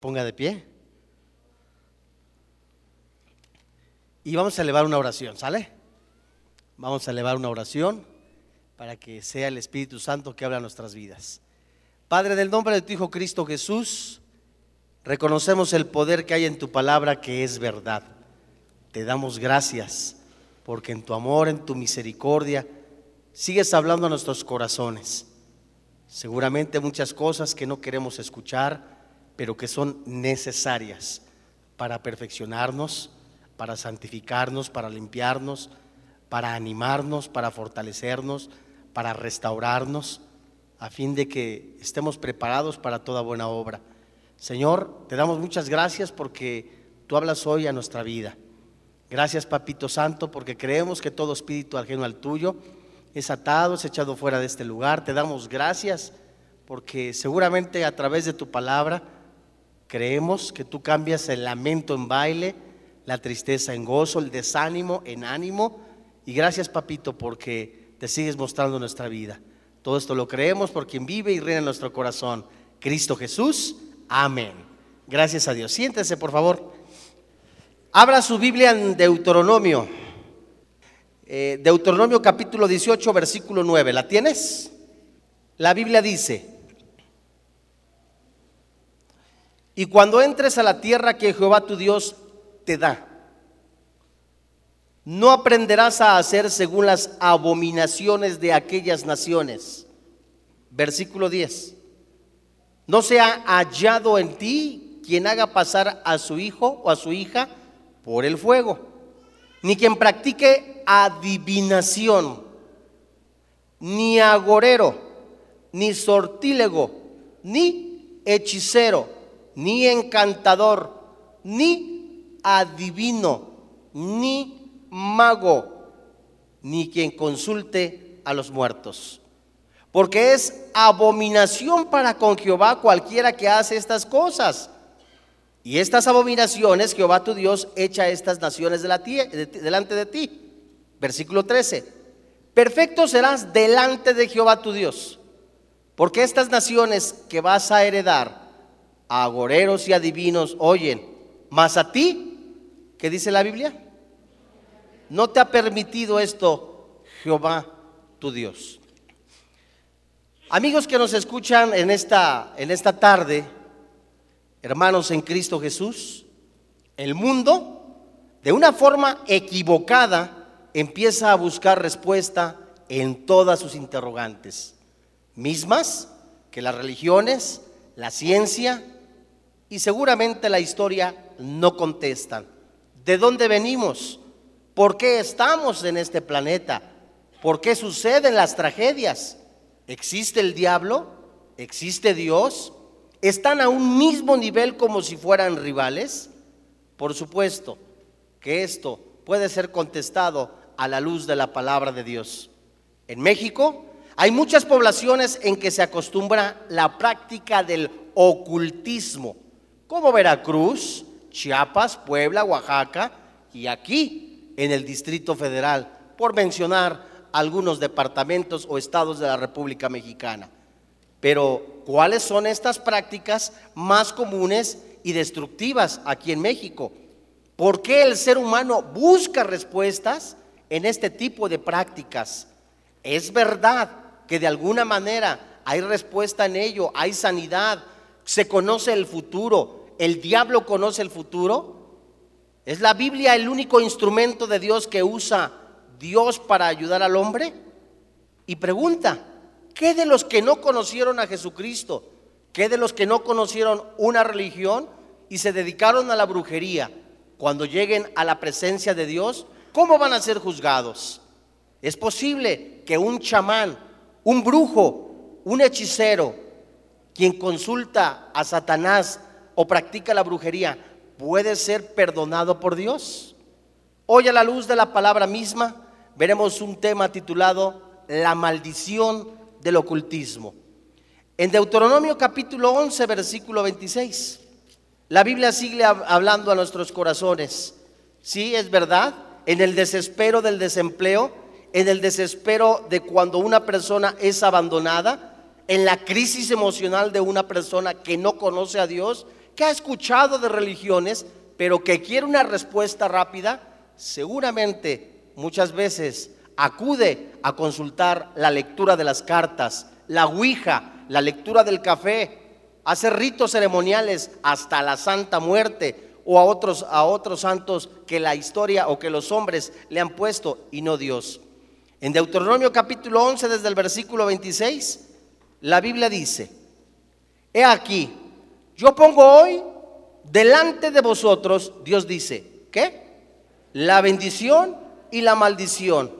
Ponga de pie. Y vamos a elevar una oración, ¿sale? Vamos a elevar una oración para que sea el Espíritu Santo que habla en nuestras vidas. Padre, del nombre de tu Hijo Cristo Jesús, reconocemos el poder que hay en tu palabra que es verdad. Te damos gracias porque en tu amor, en tu misericordia, sigues hablando a nuestros corazones. Seguramente muchas cosas que no queremos escuchar, pero que son necesarias para perfeccionarnos, para santificarnos, para limpiarnos, para animarnos, para fortalecernos, para restaurarnos, a fin de que estemos preparados para toda buena obra. Señor, te damos muchas gracias porque tú hablas hoy a nuestra vida. Gracias, Papito Santo, porque creemos que todo espíritu ajeno al tuyo es atado, es echado fuera de este lugar. Te damos gracias porque seguramente a través de tu palabra creemos que tú cambias el lamento en baile, la tristeza en gozo, el desánimo en ánimo. Y gracias, papito, porque te sigues mostrando nuestra vida. Todo esto lo creemos por quien vive y reina en nuestro corazón. Cristo Jesús. Amén. Gracias a Dios. Siéntese, por favor. Abra su Biblia en Deuteronomio. Eh, Deuteronomio capítulo 18, versículo 9. ¿La tienes? La Biblia dice, y cuando entres a la tierra que Jehová tu Dios te da, no aprenderás a hacer según las abominaciones de aquellas naciones. Versículo 10. No sea hallado en ti quien haga pasar a su hijo o a su hija por el fuego, ni quien practique adivinación, ni agorero, ni sortílego, ni hechicero, ni encantador, ni adivino, ni mago, ni quien consulte a los muertos. Porque es abominación para con Jehová cualquiera que hace estas cosas. Y estas abominaciones Jehová tu Dios echa a estas naciones de la delante de ti. Versículo 13. Perfecto serás delante de Jehová tu Dios. Porque estas naciones que vas a heredar, agoreros y adivinos, oyen, mas a ti, ¿qué dice la Biblia? No te ha permitido esto Jehová tu Dios. Amigos que nos escuchan en esta, en esta tarde, hermanos en Cristo Jesús, el mundo, de una forma equivocada, empieza a buscar respuesta en todas sus interrogantes, mismas que las religiones, la ciencia y seguramente la historia no contestan. ¿De dónde venimos? ¿Por qué estamos en este planeta? ¿Por qué suceden las tragedias? ¿Existe el diablo? ¿Existe Dios? ¿Están a un mismo nivel como si fueran rivales? Por supuesto que esto puede ser contestado a la luz de la palabra de Dios. En México hay muchas poblaciones en que se acostumbra la práctica del ocultismo, como Veracruz, Chiapas, Puebla, Oaxaca y aquí en el Distrito Federal, por mencionar algunos departamentos o estados de la República Mexicana. Pero, ¿cuáles son estas prácticas más comunes y destructivas aquí en México? ¿Por qué el ser humano busca respuestas en este tipo de prácticas? Es verdad que de alguna manera hay respuesta en ello, hay sanidad, se conoce el futuro, el diablo conoce el futuro. ¿Es la Biblia el único instrumento de Dios que usa Dios para ayudar al hombre? Y pregunta, ¿Qué de los que no conocieron a Jesucristo? ¿Qué de los que no conocieron una religión y se dedicaron a la brujería? Cuando lleguen a la presencia de Dios, ¿cómo van a ser juzgados? Es posible que un chamán, un brujo, un hechicero, quien consulta a Satanás o practica la brujería, puede ser perdonado por Dios. Hoy a la luz de la palabra misma veremos un tema titulado La maldición del ocultismo. En Deuteronomio capítulo 11, versículo 26, la Biblia sigue hablando a nuestros corazones. Sí, es verdad, en el desespero del desempleo, en el desespero de cuando una persona es abandonada, en la crisis emocional de una persona que no conoce a Dios, que ha escuchado de religiones, pero que quiere una respuesta rápida, seguramente muchas veces acude a consultar la lectura de las cartas, la Ouija, la lectura del café, hace ritos ceremoniales hasta la Santa Muerte o a otros, a otros santos que la historia o que los hombres le han puesto y no Dios. En Deuteronomio capítulo 11, desde el versículo 26, la Biblia dice, he aquí, yo pongo hoy delante de vosotros, Dios dice, ¿qué? La bendición y la maldición.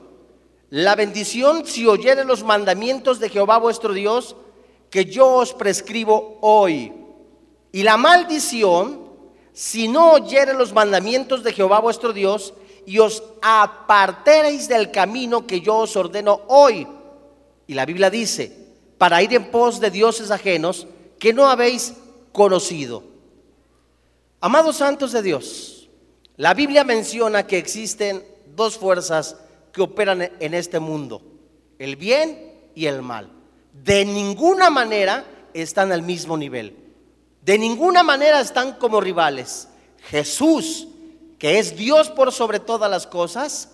La bendición si oyere los mandamientos de Jehová vuestro Dios, que yo os prescribo hoy. Y la maldición si no oyere los mandamientos de Jehová vuestro Dios, y os apartaréis del camino que yo os ordeno hoy. Y la Biblia dice, para ir en pos de dioses ajenos que no habéis conocido. Amados santos de Dios, la Biblia menciona que existen dos fuerzas que operan en este mundo, el bien y el mal. De ninguna manera están al mismo nivel. De ninguna manera están como rivales. Jesús que es Dios por sobre todas las cosas,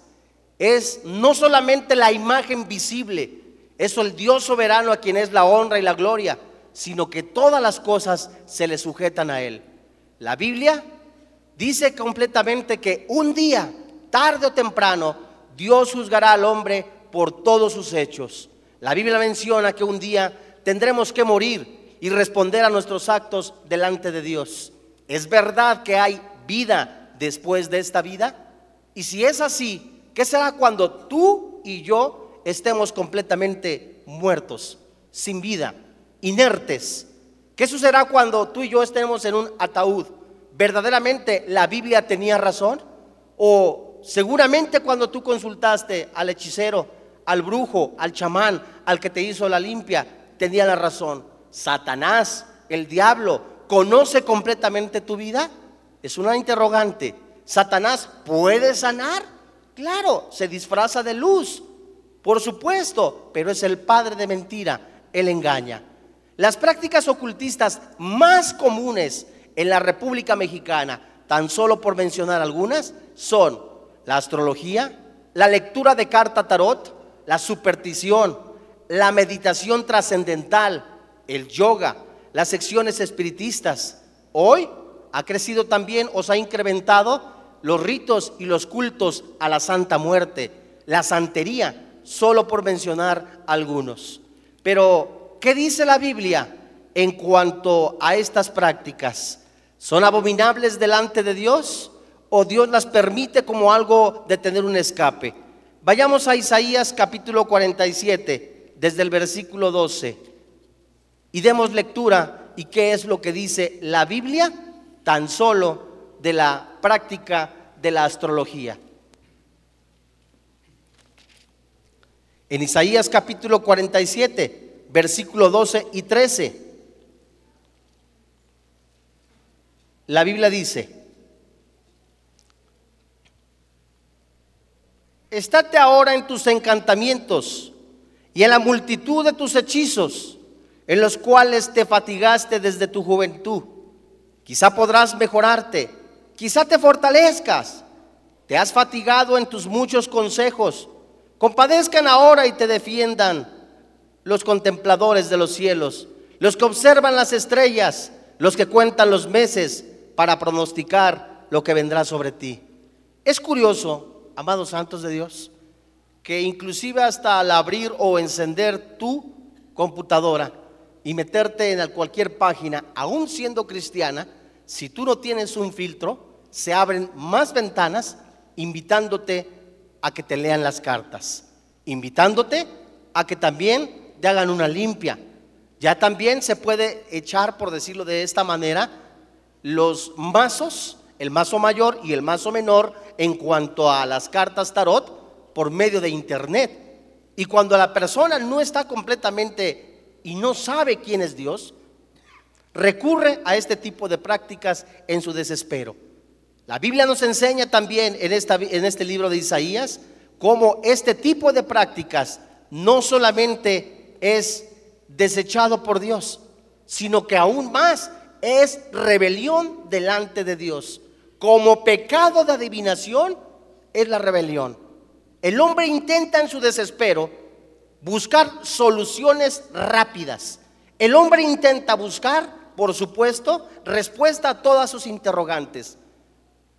es no solamente la imagen visible, eso el Dios soberano a quien es la honra y la gloria, sino que todas las cosas se le sujetan a Él. La Biblia dice completamente que un día, tarde o temprano, Dios juzgará al hombre por todos sus hechos. La Biblia menciona que un día tendremos que morir y responder a nuestros actos delante de Dios. Es verdad que hay vida después de esta vida? Y si es así, ¿qué será cuando tú y yo estemos completamente muertos, sin vida, inertes? ¿Qué sucederá cuando tú y yo estemos en un ataúd? ¿Verdaderamente la Biblia tenía razón? ¿O seguramente cuando tú consultaste al hechicero, al brujo, al chamán, al que te hizo la limpia, tenía la razón? Satanás, el diablo, conoce completamente tu vida? Es una interrogante. ¿Satanás puede sanar? Claro, se disfraza de luz, por supuesto, pero es el padre de mentira, él engaña. Las prácticas ocultistas más comunes en la República Mexicana, tan solo por mencionar algunas, son la astrología, la lectura de carta tarot, la superstición, la meditación trascendental, el yoga, las secciones espiritistas. Hoy ha crecido también o se ha incrementado los ritos y los cultos a la Santa Muerte, la santería, solo por mencionar algunos. Pero, ¿qué dice la Biblia en cuanto a estas prácticas? ¿Son abominables delante de Dios o Dios las permite como algo de tener un escape? Vayamos a Isaías capítulo 47, desde el versículo 12, y demos lectura y qué es lo que dice la Biblia tan solo de la práctica de la astrología. En Isaías capítulo 47, versículo 12 y 13, la Biblia dice, estate ahora en tus encantamientos y en la multitud de tus hechizos, en los cuales te fatigaste desde tu juventud Quizá podrás mejorarte, quizá te fortalezcas. Te has fatigado en tus muchos consejos. Compadezcan ahora y te defiendan los contempladores de los cielos, los que observan las estrellas, los que cuentan los meses para pronosticar lo que vendrá sobre ti. Es curioso, amados santos de Dios, que inclusive hasta al abrir o encender tu computadora y meterte en cualquier página, aún siendo cristiana, si tú no tienes un filtro, se abren más ventanas invitándote a que te lean las cartas, invitándote a que también te hagan una limpia. Ya también se puede echar, por decirlo de esta manera, los mazos, el mazo mayor y el mazo menor en cuanto a las cartas tarot por medio de internet. Y cuando la persona no está completamente y no sabe quién es Dios, recurre a este tipo de prácticas en su desespero. La Biblia nos enseña también en, esta, en este libro de Isaías cómo este tipo de prácticas no solamente es desechado por Dios, sino que aún más es rebelión delante de Dios. Como pecado de adivinación es la rebelión. El hombre intenta en su desespero buscar soluciones rápidas. El hombre intenta buscar, por supuesto, respuesta a todas sus interrogantes.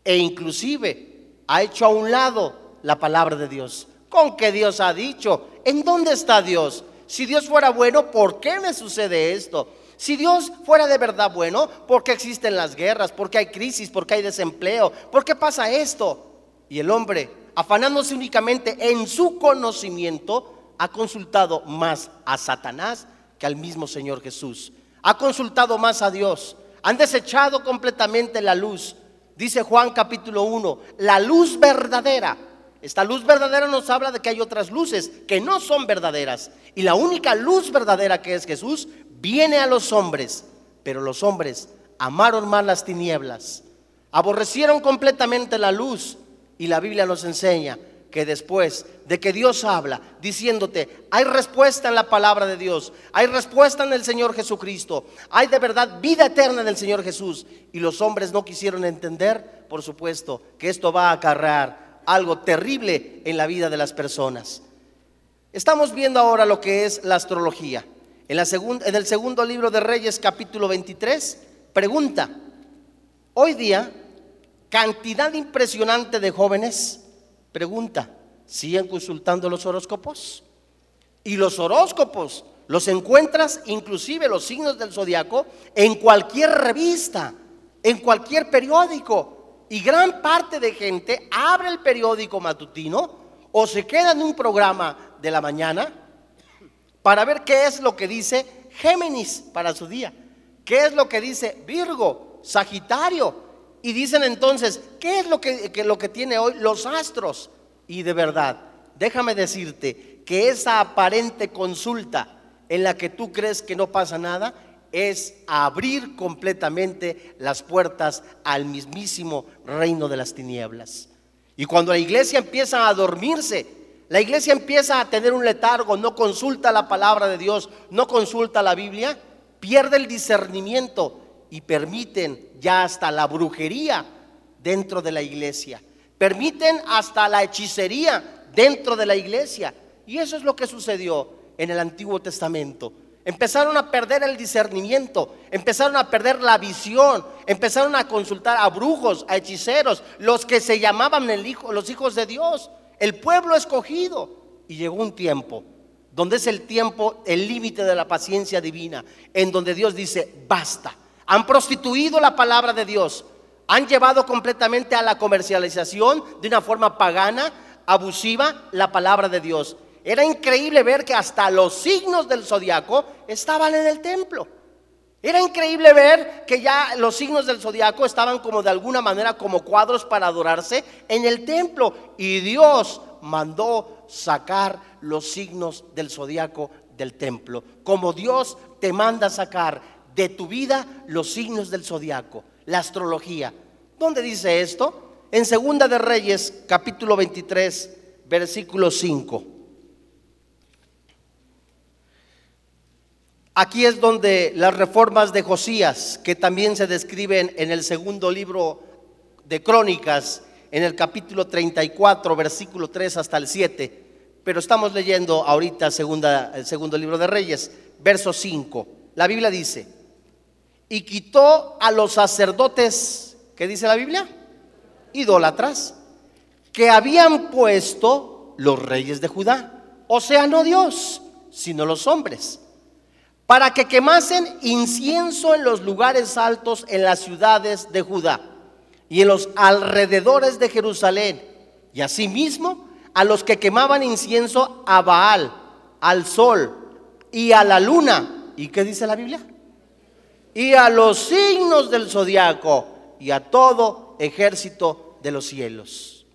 E inclusive ha hecho a un lado la palabra de Dios. ¿Con qué Dios ha dicho? ¿En dónde está Dios? Si Dios fuera bueno, ¿por qué me sucede esto? Si Dios fuera de verdad bueno, ¿por qué existen las guerras? ¿Por qué hay crisis? ¿Por qué hay desempleo? ¿Por qué pasa esto? Y el hombre, afanándose únicamente en su conocimiento, ha consultado más a Satanás que al mismo Señor Jesús. Ha consultado más a Dios. Han desechado completamente la luz. Dice Juan capítulo 1, la luz verdadera. Esta luz verdadera nos habla de que hay otras luces que no son verdaderas. Y la única luz verdadera que es Jesús viene a los hombres. Pero los hombres amaron más las tinieblas. Aborrecieron completamente la luz. Y la Biblia nos enseña que después de que Dios habla diciéndote, hay respuesta en la palabra de Dios, hay respuesta en el Señor Jesucristo, hay de verdad vida eterna en el Señor Jesús, y los hombres no quisieron entender, por supuesto, que esto va a acarrear algo terrible en la vida de las personas. Estamos viendo ahora lo que es la astrología. En, la en el segundo libro de Reyes, capítulo 23, pregunta, hoy día, cantidad impresionante de jóvenes Pregunta, ¿siguen consultando los horóscopos? Y los horóscopos los encuentras, inclusive los signos del zodiaco, en cualquier revista, en cualquier periódico. Y gran parte de gente abre el periódico matutino o se queda en un programa de la mañana para ver qué es lo que dice Géminis para su día, qué es lo que dice Virgo, Sagitario, y dicen entonces, ¿qué es lo que, lo que tiene hoy los astros? Y de verdad, déjame decirte que esa aparente consulta en la que tú crees que no pasa nada es abrir completamente las puertas al mismísimo reino de las tinieblas. Y cuando la iglesia empieza a dormirse, la iglesia empieza a tener un letargo, no consulta la palabra de Dios, no consulta la Biblia, pierde el discernimiento y permiten ya hasta la brujería dentro de la iglesia. Permiten hasta la hechicería dentro de la iglesia. Y eso es lo que sucedió en el Antiguo Testamento. Empezaron a perder el discernimiento, empezaron a perder la visión, empezaron a consultar a brujos, a hechiceros, los que se llamaban el hijo, los hijos de Dios, el pueblo escogido. Y llegó un tiempo donde es el tiempo, el límite de la paciencia divina, en donde Dios dice, basta han prostituido la palabra de Dios, han llevado completamente a la comercialización de una forma pagana, abusiva, la palabra de Dios. Era increíble ver que hasta los signos del zodiaco estaban en el templo. Era increíble ver que ya los signos del zodiaco estaban como de alguna manera como cuadros para adorarse en el templo. Y Dios mandó sacar los signos del zodiaco del templo. Como Dios te manda sacar de tu vida los signos del zodiaco, la astrología. ¿Dónde dice esto? En Segunda de Reyes, capítulo 23, versículo 5. Aquí es donde las reformas de Josías, que también se describen en el segundo libro de Crónicas, en el capítulo 34, versículo 3 hasta el 7, pero estamos leyendo ahorita el segundo libro de Reyes, verso 5. La Biblia dice, y quitó a los sacerdotes, ¿qué dice la Biblia? Idólatras, que habían puesto los reyes de Judá, o sea, no Dios, sino los hombres, para que quemasen incienso en los lugares altos en las ciudades de Judá y en los alrededores de Jerusalén, y asimismo a los que quemaban incienso a Baal, al sol y a la luna. ¿Y qué dice la Biblia? y a los signos del zodiaco y a todo ejército de los cielos.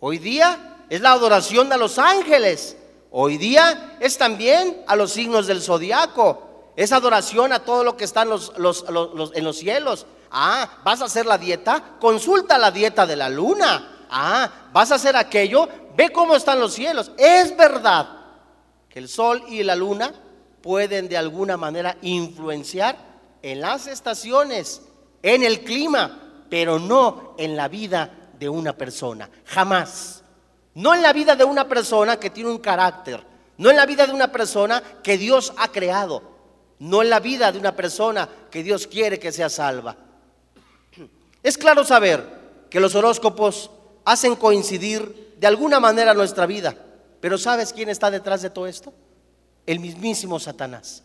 Hoy día es la adoración a los ángeles. Hoy día es también a los signos del zodiaco. Es adoración a todo lo que está en los, en los cielos. Ah, ¿vas a hacer la dieta? Consulta la dieta de la luna. Ah, ¿vas a hacer aquello? Ve cómo están los cielos. Es verdad que el sol y la luna pueden de alguna manera influenciar en las estaciones, en el clima, pero no en la vida de una persona. Jamás. No en la vida de una persona que tiene un carácter. No en la vida de una persona que Dios ha creado. No en la vida de una persona que Dios quiere que sea salva. Es claro saber que los horóscopos hacen coincidir de alguna manera nuestra vida. Pero ¿sabes quién está detrás de todo esto? El mismísimo Satanás.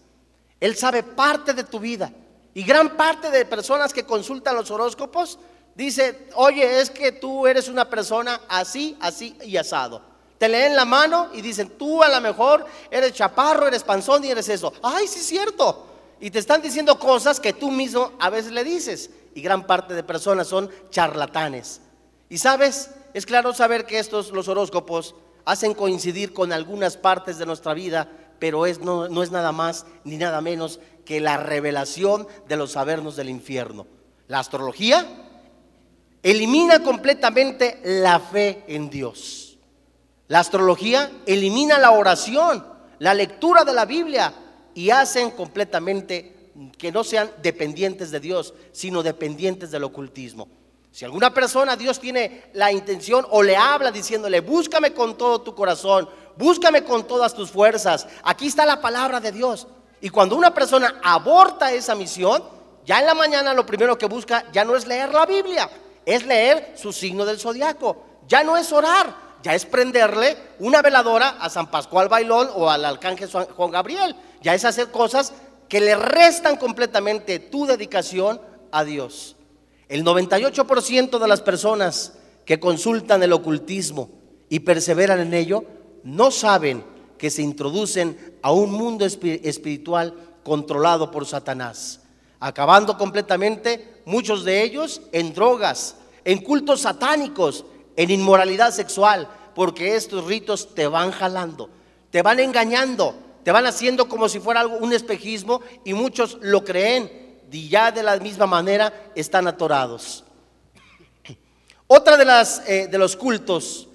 Él sabe parte de tu vida. Y gran parte de personas que consultan los horóscopos dice, oye, es que tú eres una persona así, así y asado. Te leen la mano y dicen, tú a lo mejor eres chaparro, eres panzón y eres eso. Ay, sí es cierto. Y te están diciendo cosas que tú mismo a veces le dices. Y gran parte de personas son charlatanes. Y sabes, es claro saber que estos, los horóscopos, hacen coincidir con algunas partes de nuestra vida, pero es, no, no es nada más ni nada menos que la revelación de los sabernos del infierno. La astrología elimina completamente la fe en Dios. La astrología elimina la oración, la lectura de la Biblia y hacen completamente que no sean dependientes de Dios, sino dependientes del ocultismo. Si alguna persona Dios tiene la intención o le habla diciéndole, búscame con todo tu corazón, búscame con todas tus fuerzas, aquí está la palabra de Dios. Y cuando una persona aborta esa misión, ya en la mañana lo primero que busca ya no es leer la Biblia, es leer su signo del zodiaco. Ya no es orar, ya es prenderle una veladora a San Pascual Bailón o al arcángel Juan Gabriel. Ya es hacer cosas que le restan completamente tu dedicación a Dios. El 98% de las personas que consultan el ocultismo y perseveran en ello no saben que se introducen a un mundo espiritual controlado por Satanás acabando completamente muchos de ellos en drogas, en cultos satánicos, en inmoralidad sexual, porque estos ritos te van jalando, te van engañando, te van haciendo como si fuera algo, un espejismo y muchos lo creen y ya de la misma manera están atorados. Otra de, las, eh, de los cultos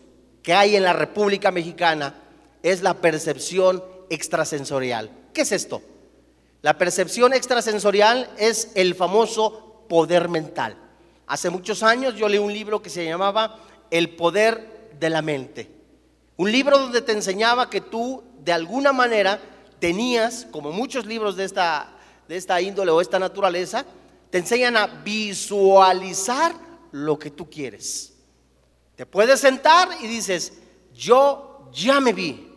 que hay en la República Mexicana es la percepción extrasensorial. ¿Qué es esto? La percepción extrasensorial es el famoso poder mental. Hace muchos años yo leí un libro que se llamaba El poder de la mente. Un libro donde te enseñaba que tú de alguna manera tenías, como muchos libros de esta, de esta índole o esta naturaleza, te enseñan a visualizar lo que tú quieres. Te puedes sentar y dices, yo ya me vi,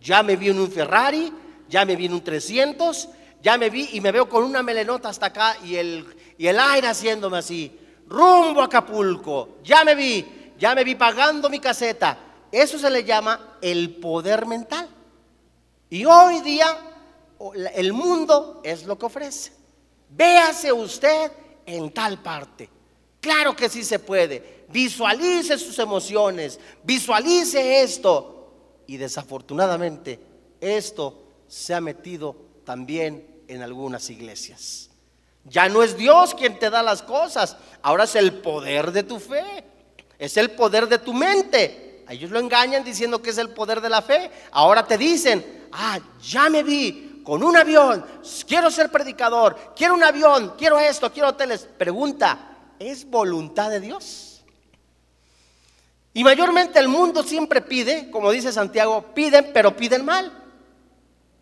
ya me vi en un Ferrari, ya me vi en un 300, ya me vi y me veo con una melenota hasta acá y el, y el aire haciéndome así, rumbo a Acapulco, ya me vi, ya me vi pagando mi caseta. Eso se le llama el poder mental. Y hoy día el mundo es lo que ofrece. Véase usted en tal parte. Claro que sí se puede. Visualice sus emociones, visualice esto. Y desafortunadamente esto se ha metido también en algunas iglesias. Ya no es Dios quien te da las cosas, ahora es el poder de tu fe, es el poder de tu mente. ellos lo engañan diciendo que es el poder de la fe. Ahora te dicen, ah, ya me vi con un avión, quiero ser predicador, quiero un avión, quiero esto, quiero hoteles. Pregunta, ¿es voluntad de Dios? Y mayormente el mundo siempre pide, como dice Santiago, piden, pero piden mal.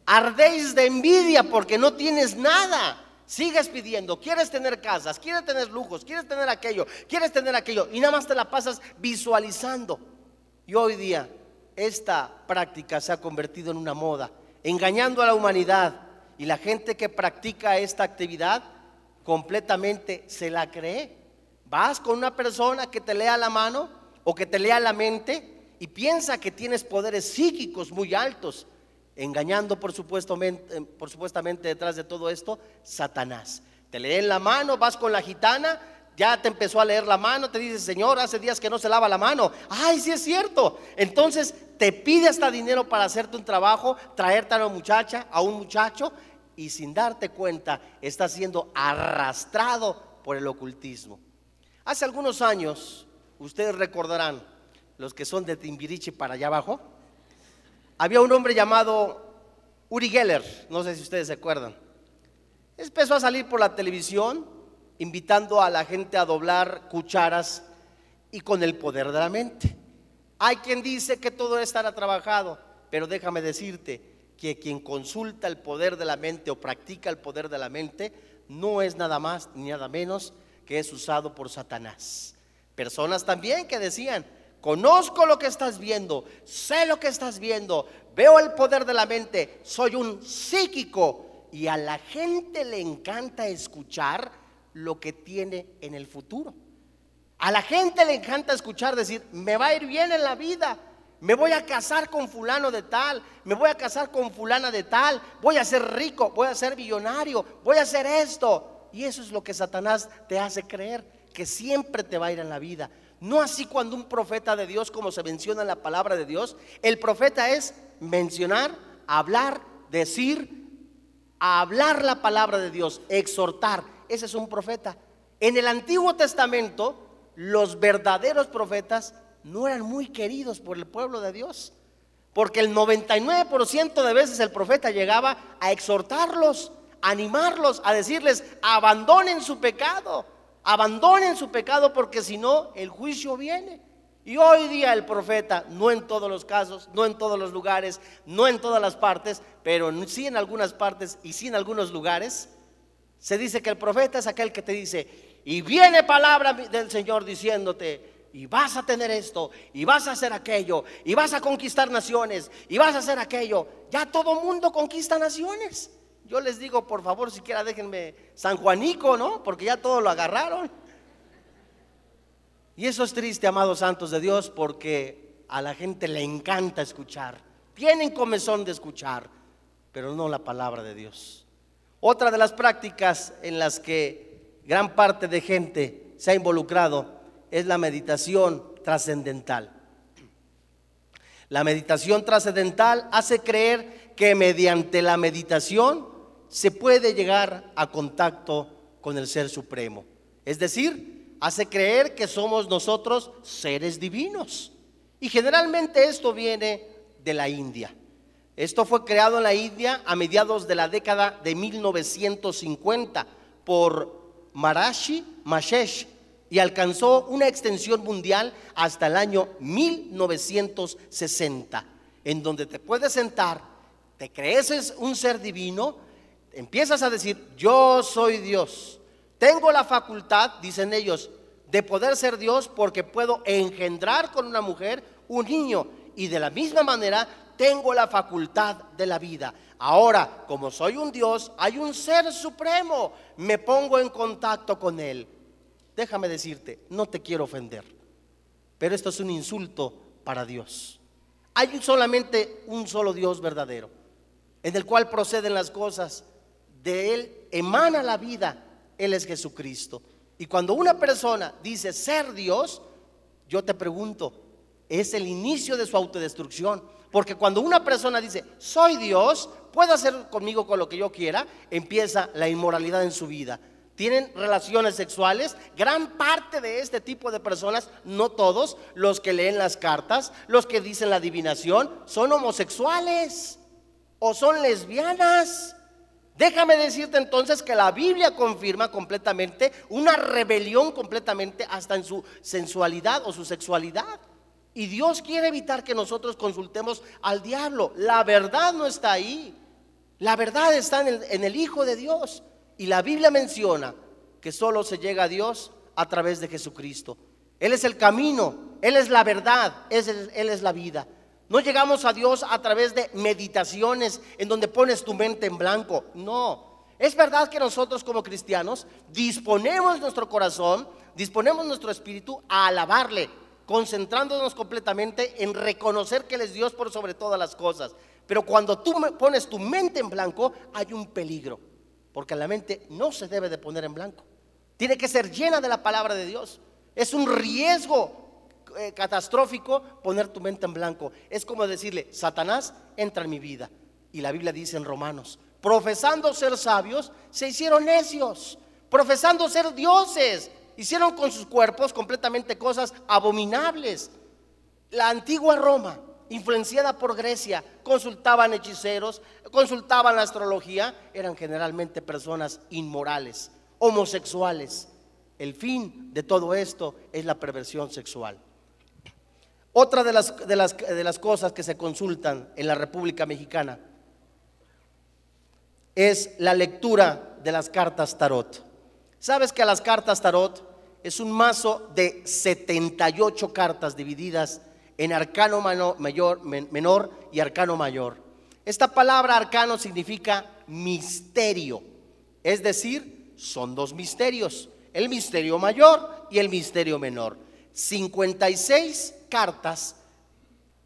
Ardéis de envidia porque no tienes nada. Sigues pidiendo, quieres tener casas, quieres tener lujos, quieres tener aquello, quieres tener aquello y nada más te la pasas visualizando. Y hoy día esta práctica se ha convertido en una moda, engañando a la humanidad y la gente que practica esta actividad completamente se la cree. Vas con una persona que te lea la mano o que te lea la mente y piensa que tienes poderes psíquicos muy altos engañando por supuestamente, por supuestamente detrás de todo esto, Satanás. Te leen la mano, vas con la gitana, ya te empezó a leer la mano, te dice, Señor, hace días que no se lava la mano. Ay, sí es cierto. Entonces te pide hasta dinero para hacerte un trabajo, traerte a una muchacha, a un muchacho, y sin darte cuenta está siendo arrastrado por el ocultismo. Hace algunos años, ustedes recordarán, los que son de Timbiriche para allá abajo, había un hombre llamado Uri Geller, no sé si ustedes se acuerdan. Empezó a salir por la televisión, invitando a la gente a doblar cucharas y con el poder de la mente. Hay quien dice que todo estará trabajado, pero déjame decirte que quien consulta el poder de la mente o practica el poder de la mente no es nada más ni nada menos que es usado por Satanás. Personas también que decían, conozco lo que estás viendo, sé lo que estás viendo, veo el poder de la mente, soy un psíquico y a la gente le encanta escuchar lo que tiene en el futuro. A la gente le encanta escuchar decir, me va a ir bien en la vida, me voy a casar con fulano de tal, me voy a casar con fulana de tal, voy a ser rico, voy a ser millonario, voy a hacer esto. Y eso es lo que Satanás te hace creer, que siempre te va a ir en la vida. No así cuando un profeta de Dios, como se menciona en la palabra de Dios, el profeta es mencionar, hablar, decir, hablar la palabra de Dios, exhortar. Ese es un profeta. En el Antiguo Testamento, los verdaderos profetas no eran muy queridos por el pueblo de Dios. Porque el 99% de veces el profeta llegaba a exhortarlos, a animarlos, a decirles, abandonen su pecado, abandonen su pecado porque si no, el juicio viene. Y hoy día el profeta, no en todos los casos, no en todos los lugares, no en todas las partes, pero sí en algunas partes y sí en algunos lugares, se dice que el profeta es aquel que te dice, y viene palabra del Señor diciéndote, y vas a tener esto, y vas a hacer aquello, y vas a conquistar naciones, y vas a hacer aquello. Ya todo mundo conquista naciones. Yo les digo, por favor, siquiera déjenme San Juanico, ¿no? Porque ya todo lo agarraron. Y eso es triste, amados santos de Dios, porque a la gente le encanta escuchar. Tienen comezón de escuchar, pero no la palabra de Dios. Otra de las prácticas en las que gran parte de gente se ha involucrado es la meditación trascendental. La meditación trascendental hace creer que mediante la meditación se puede llegar a contacto con el Ser Supremo. Es decir, hace creer que somos nosotros seres divinos. Y generalmente esto viene de la India. Esto fue creado en la India a mediados de la década de 1950 por Marashi Mashesh y alcanzó una extensión mundial hasta el año 1960, en donde te puedes sentar, te crees un ser divino, empiezas a decir, yo soy Dios, tengo la facultad, dicen ellos, de poder ser Dios porque puedo engendrar con una mujer un niño. Y de la misma manera tengo la facultad de la vida. Ahora, como soy un Dios, hay un ser supremo, me pongo en contacto con Él. Déjame decirte, no te quiero ofender, pero esto es un insulto para Dios. Hay solamente un solo Dios verdadero, en el cual proceden las cosas, de Él emana la vida, Él es Jesucristo. Y cuando una persona dice ser Dios, yo te pregunto, es el inicio de su autodestrucción. Porque cuando una persona dice, soy Dios, puedo hacer conmigo con lo que yo quiera, empieza la inmoralidad en su vida tienen relaciones sexuales. Gran parte de este tipo de personas, no todos, los que leen las cartas, los que dicen la adivinación, son homosexuales o son lesbianas. Déjame decirte entonces que la Biblia confirma completamente una rebelión completamente hasta en su sensualidad o su sexualidad. Y Dios quiere evitar que nosotros consultemos al diablo. La verdad no está ahí. La verdad está en el, Hijo de Dios. Y la Biblia menciona que solo se llega a Dios a través de Jesucristo. Él es el camino, Él es la verdad, Él es la vida. No llegamos a Dios a través de meditaciones en donde pones tu mente en blanco. No. Es verdad que nosotros como cristianos disponemos nuestro corazón, disponemos nuestro espíritu a alabarle, concentrándonos completamente en reconocer que Él es Dios por sobre todas las cosas. Pero cuando tú pones tu mente en blanco, hay un peligro porque la mente no se debe de poner en blanco. Tiene que ser llena de la palabra de Dios. Es un riesgo eh, catastrófico poner tu mente en blanco. Es como decirle, Satanás, entra en mi vida. Y la Biblia dice en Romanos, profesando ser sabios, se hicieron necios. Profesando ser dioses, hicieron con sus cuerpos completamente cosas abominables. La antigua Roma influenciada por Grecia, consultaban hechiceros, consultaban la astrología, eran generalmente personas inmorales, homosexuales. El fin de todo esto es la perversión sexual. Otra de las, de las, de las cosas que se consultan en la República Mexicana es la lectura de las cartas tarot. ¿Sabes que las cartas tarot es un mazo de 78 cartas divididas en arcano mayor, menor y arcano mayor? Esta palabra arcano significa misterio, es decir, son dos misterios, el misterio mayor y el misterio menor. 56 cartas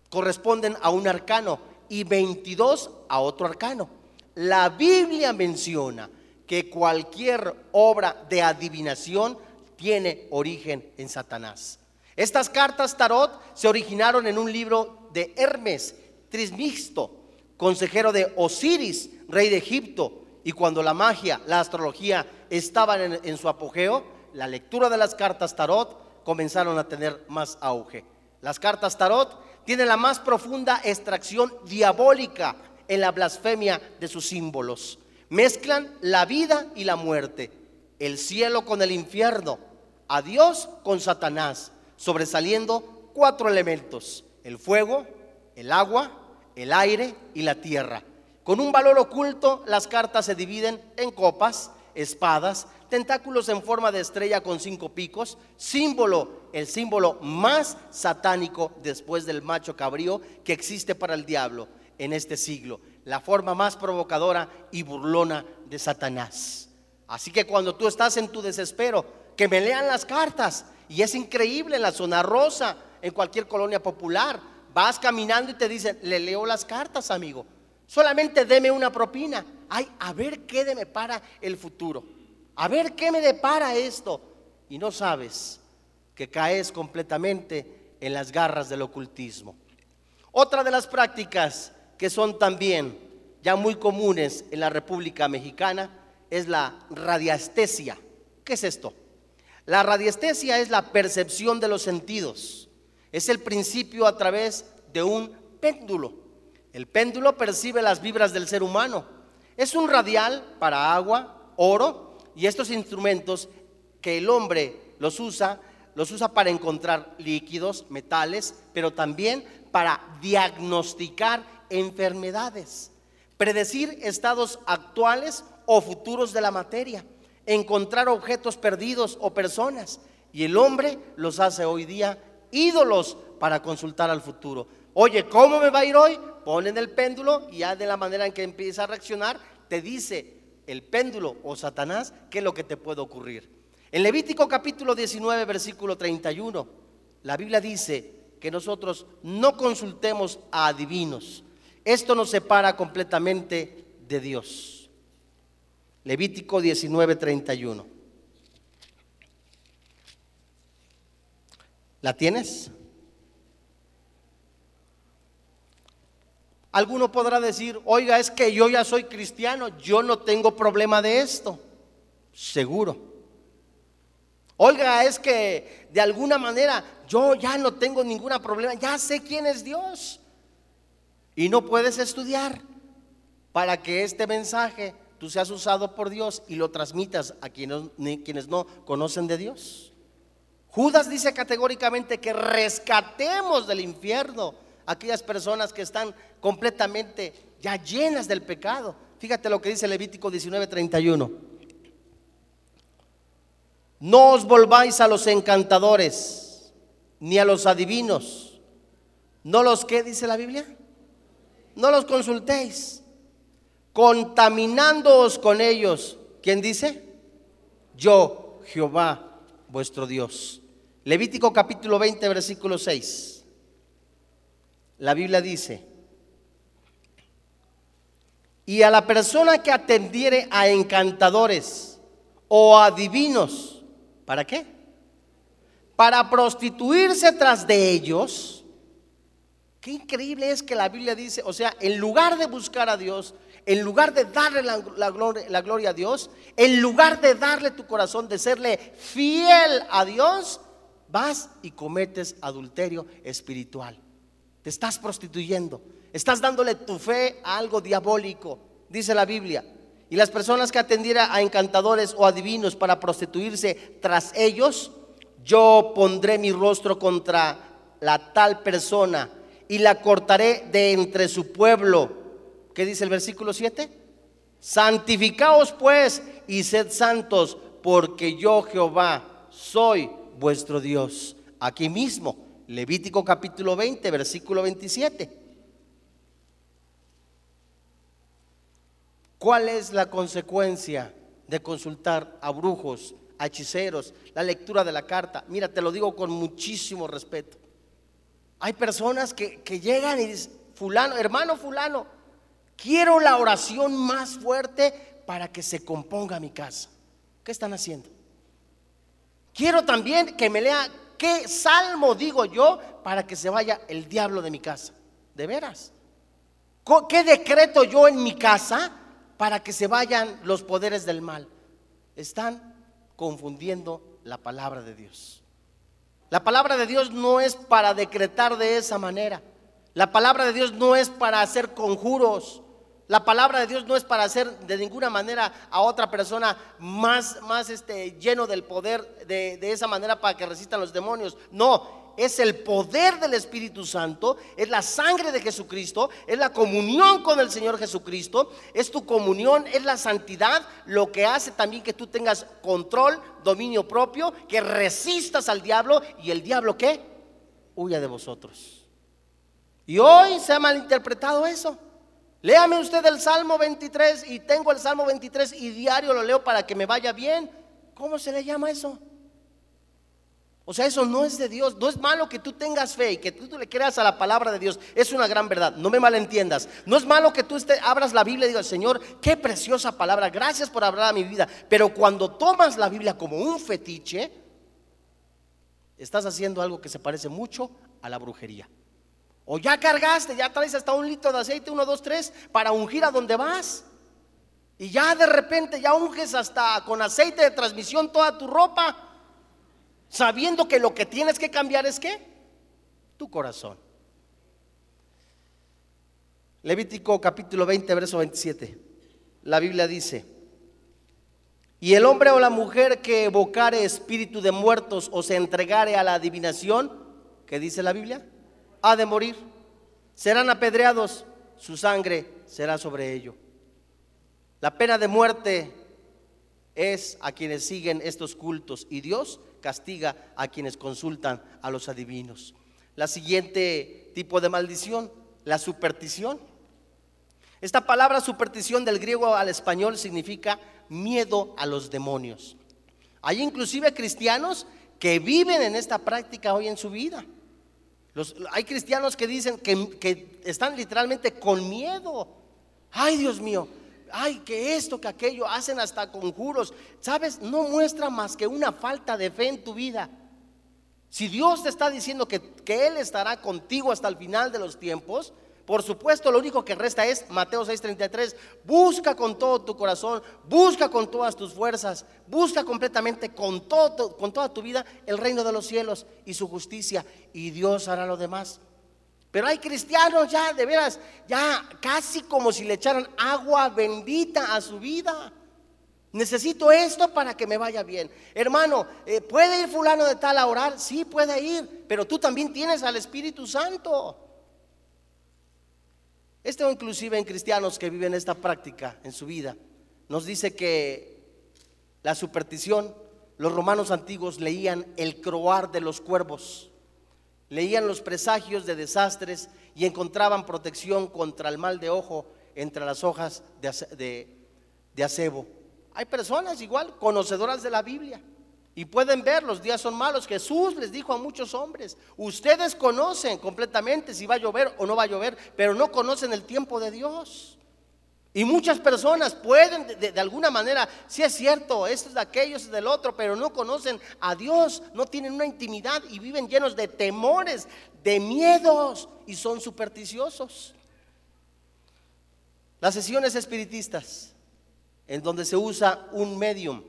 corresponden a un arcano y 22 a otro arcano. La Biblia menciona que cualquier obra de adivinación tiene origen en Satanás. Estas cartas tarot se originaron en un libro de Hermes Trismisto, consejero de Osiris, rey de Egipto, y cuando la magia, la astrología estaban en, en su apogeo, la lectura de las cartas tarot comenzaron a tener más auge. Las cartas tarot tienen la más profunda extracción diabólica en la blasfemia de sus símbolos. Mezclan la vida y la muerte, el cielo con el infierno, a Dios con Satanás, sobresaliendo cuatro elementos, el fuego, el agua, el aire y la tierra. Con un valor oculto, las cartas se dividen en copas, espadas, tentáculos en forma de estrella con cinco picos, símbolo, el símbolo más satánico después del macho cabrío que existe para el diablo en este siglo, la forma más provocadora y burlona de Satanás. Así que cuando tú estás en tu desespero, que me lean las cartas, y es increíble en la zona rosa, en cualquier colonia popular, vas caminando y te dicen, le leo las cartas, amigo, solamente deme una propina. Ay, a ver qué me para el futuro, a ver qué me depara esto. Y no sabes que caes completamente en las garras del ocultismo. Otra de las prácticas que son también ya muy comunes en la República Mexicana es la radiestesia. ¿Qué es esto? La radiestesia es la percepción de los sentidos. Es el principio a través de un péndulo. El péndulo percibe las vibras del ser humano. Es un radial para agua, oro y estos instrumentos que el hombre los usa, los usa para encontrar líquidos, metales, pero también para diagnosticar enfermedades, predecir estados actuales o futuros de la materia, encontrar objetos perdidos o personas. Y el hombre los hace hoy día ídolos para consultar al futuro. Oye, ¿cómo me va a ir hoy? Ponen el péndulo y ya de la manera en que empieza a reaccionar, te dice el péndulo o Satanás qué es lo que te puede ocurrir. En Levítico capítulo 19, versículo 31, la Biblia dice que nosotros no consultemos a adivinos, esto nos separa completamente de Dios. Levítico 19:31. ¿La tienes? Alguno podrá decir, oiga, es que yo ya soy cristiano, yo no tengo problema de esto. Seguro. Oiga, es que de alguna manera yo ya no tengo ningún problema, ya sé quién es Dios y no puedes estudiar para que este mensaje tú seas usado por Dios y lo transmitas a quienes, quienes no conocen de Dios. Judas dice categóricamente que rescatemos del infierno aquellas personas que están completamente ya llenas del pecado. Fíjate lo que dice Levítico 19:31. No os volváis a los encantadores, ni a los adivinos. ¿No los que dice la Biblia? no los consultéis, contaminándoos con ellos. ¿Quién dice? Yo, Jehová, vuestro Dios. Levítico capítulo 20, versículo 6. La Biblia dice, y a la persona que atendiere a encantadores o a divinos, ¿para qué? Para prostituirse tras de ellos, Qué increíble es que la Biblia dice, o sea, en lugar de buscar a Dios, en lugar de darle la, gloria, la, gloria, a Dios, en lugar de darle tu corazón, de serle fiel a Dios, vas y cometes adulterio espiritual. Te estás prostituyendo. Estás dándole tu fe a algo diabólico, dice la Biblia. Y las personas que atendiera a encantadores o adivinos para prostituirse tras ellos, yo pondré mi rostro contra la tal persona y la cortaré de entre su pueblo. ¿Qué dice el versículo 7? Santificaos pues y sed santos, porque yo Jehová soy vuestro Dios. Aquí mismo, Levítico capítulo 20, versículo 27. ¿Cuál es la consecuencia de consultar a brujos, a hechiceros, la lectura de la carta? Mira, te lo digo con muchísimo respeto. Hay personas que, llegan y dicen, fulano, hermano fulano, quiero la oración más fuerte para que se componga mi casa. ¿Qué están haciendo? Quiero también que me lea qué salmo digo yo para que se vaya el diablo de mi casa. ¿De veras? ¿Qué decreto yo en mi casa para que se vayan los poderes del mal. Están confundiendo la palabra de Dios. La palabra de Dios no es para decretar de esa manera. La palabra de Dios no es para hacer conjuros. La palabra de Dios no es para hacer de ninguna manera a otra persona más, más este, lleno del poder de, de esa manera para que resistan los demonios. No, es el poder del Espíritu Santo, es la sangre de Jesucristo, es la comunión con el Señor Jesucristo, es tu comunión, es la santidad, lo que hace también que tú tengas control, dominio propio, que resistas al diablo y el diablo qué? Huya de vosotros. Y hoy se ha malinterpretado eso. Léame usted el Salmo 23 y tengo el Salmo 23 y diario lo leo para que me vaya bien. ¿Cómo se le llama eso? O sea, eso no es de Dios. No es malo que tú tengas fe y que tú, le creas a la palabra de Dios. Es una gran verdad. No me malentiendas. No es malo que tú abras la Biblia y digas, Señor, qué preciosa palabra. Gracias por hablar a mi vida. Pero cuando tomas la Biblia como un fetiche, estás haciendo algo que se parece mucho a la brujería. O ya cargaste, ya traes hasta un litro de aceite, uno, dos, tres, para ungir a donde vas. Y ya de repente ya unges hasta con aceite de transmisión toda tu ropa sabiendo que lo que tienes que cambiar es qué? Tu corazón. Levítico capítulo 20, verso 27. La Biblia dice, y el hombre o la mujer que evocare espíritu de muertos o se entregare a la adivinación, ¿qué dice la Biblia? Ha de morir. Serán apedreados, su sangre será sobre ello. La pena de muerte es a quienes siguen estos cultos y Dios castiga a quienes consultan a los adivinos. La siguiente tipo de maldición, la superstición. Esta palabra superstición del griego al español significa miedo a los demonios. Hay inclusive cristianos que viven en esta práctica hoy en su vida. Hay cristianos que dicen que, están literalmente con miedo. Ay, Dios mío, ay, que esto, que aquello, hacen hasta conjuros. ¿Sabes? No muestra más que una falta de fe en tu vida. Si Dios te está diciendo que Él estará contigo hasta el final de los tiempos, por supuesto, lo único que resta es Mateo 6:33. Busca con todo tu corazón, busca con todas tus fuerzas, busca completamente con, todo, con toda tu vida el reino de los cielos y su justicia, y Dios hará lo demás. Pero hay cristianos ya, de veras, ya casi como si le echaran agua bendita a su vida. Necesito esto para que me vaya bien. Hermano, eh, ¿puede ir fulano de tal a orar? Sí, puede ir, pero tú también tienes al Espíritu Santo. Esto inclusive en cristianos que viven esta práctica en su vida, nos dice que la superstición, los romanos antiguos leían el croar de los cuervos. Leían los presagios de desastres y encontraban protección contra el mal de ojo entre las hojas de, acebo. Hay personas igual, conocedoras de la Biblia, y pueden ver, los días son malos. Jesús les dijo a muchos hombres, ustedes conocen completamente si va a llover o no va a llover, pero no conocen el tiempo de Dios. Y muchas personas pueden de, alguna manera, si es cierto, esto es de aquello, es del otro, pero no conocen a Dios, no tienen una intimidad y viven llenos de temores, de miedos y son supersticiosos. Las sesiones espiritistas, en donde se usa un medium,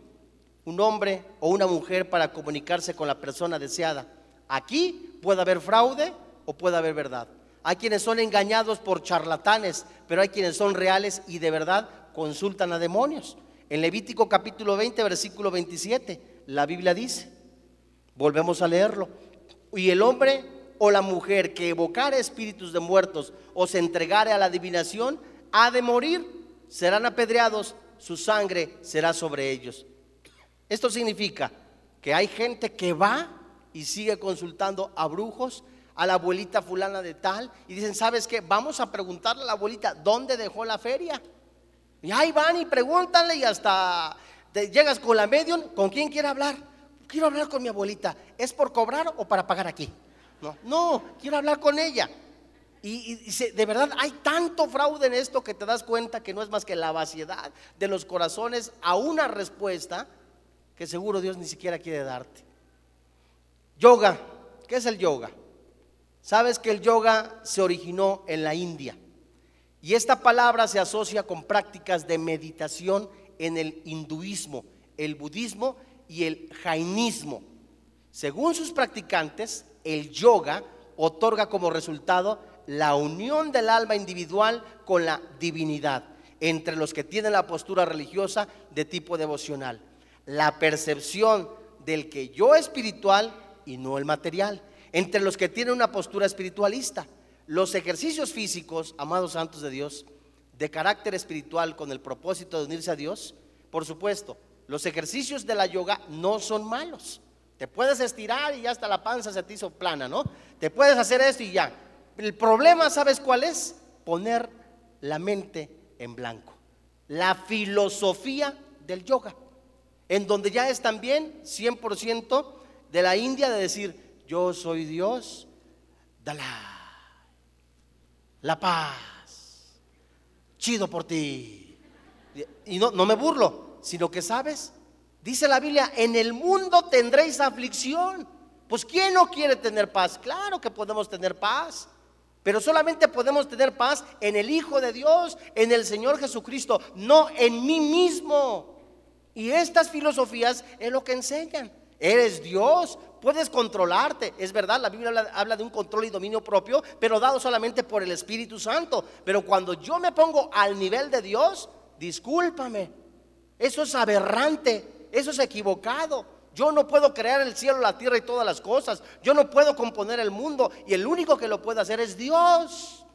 un hombre o una mujer para comunicarse con la persona deseada. Aquí puede haber fraude o puede haber verdad. Hay quienes son engañados por charlatanes, pero hay quienes son reales y de verdad consultan a demonios. En Levítico capítulo 20, versículo 27, la Biblia dice, volvemos a leerlo, y el hombre o la mujer que evocare espíritus de muertos o se entregare a la adivinación, ha de morir, serán apedreados, su sangre será sobre ellos. Esto significa que hay gente que va y sigue consultando a brujos, a la abuelita fulana de tal, y dicen, ¿sabes qué? Vamos a preguntarle a la abuelita, ¿dónde dejó la feria? Y ahí van y pregúntale y hasta llegas con la medium, ¿con quién quiere hablar? Quiero hablar con mi abuelita, ¿es por cobrar o para pagar aquí? No, no, quiero hablar con ella. Y, de verdad hay tanto fraude en esto que te das cuenta que no es más que la vaciedad de los corazones a una respuesta que seguro Dios ni siquiera quiere darte. Yoga, ¿qué es el yoga? Sabes que el yoga se originó en la India y esta palabra se asocia con prácticas de meditación en el hinduismo, el budismo y el jainismo. Según sus practicantes, el yoga otorga como resultado la unión del alma individual con la divinidad entre los que tienen la postura religiosa de tipo devocional. La percepción del que yo espiritual y no el material entre los que tienen una postura espiritualista. Los ejercicios físicos, amados santos de Dios, de carácter espiritual con el propósito de unirse a Dios, por supuesto, los ejercicios de la yoga no son malos. Te puedes estirar y ya hasta la panza se te hizo plana, ¿no? Te puedes hacer esto y ya. El problema, ¿sabes cuál es? Poner la mente en blanco. La filosofía del yoga, en donde ya es también 100% de la India de decir, yo soy Dios, dala, la paz, chido por ti. Y no, no me burlo, sino que sabes, dice la Biblia, en el mundo tendréis aflicción. Pues ¿quién no quiere tener paz? Claro que podemos tener paz. Pero solamente podemos tener paz en el Hijo de Dios, en el Señor Jesucristo, no en mí mismo. Y estas filosofías es lo que enseñan. Eres Dios, puedes controlarte. Es verdad, la Biblia habla, de un control y dominio propio, pero dado solamente por el Espíritu Santo. Pero cuando yo me pongo al nivel de Dios, discúlpame, eso es aberrante, eso es equivocado. Yo no puedo crear el cielo, la tierra y todas las cosas. Yo no puedo componer el mundo y el único que lo puede hacer es Dios.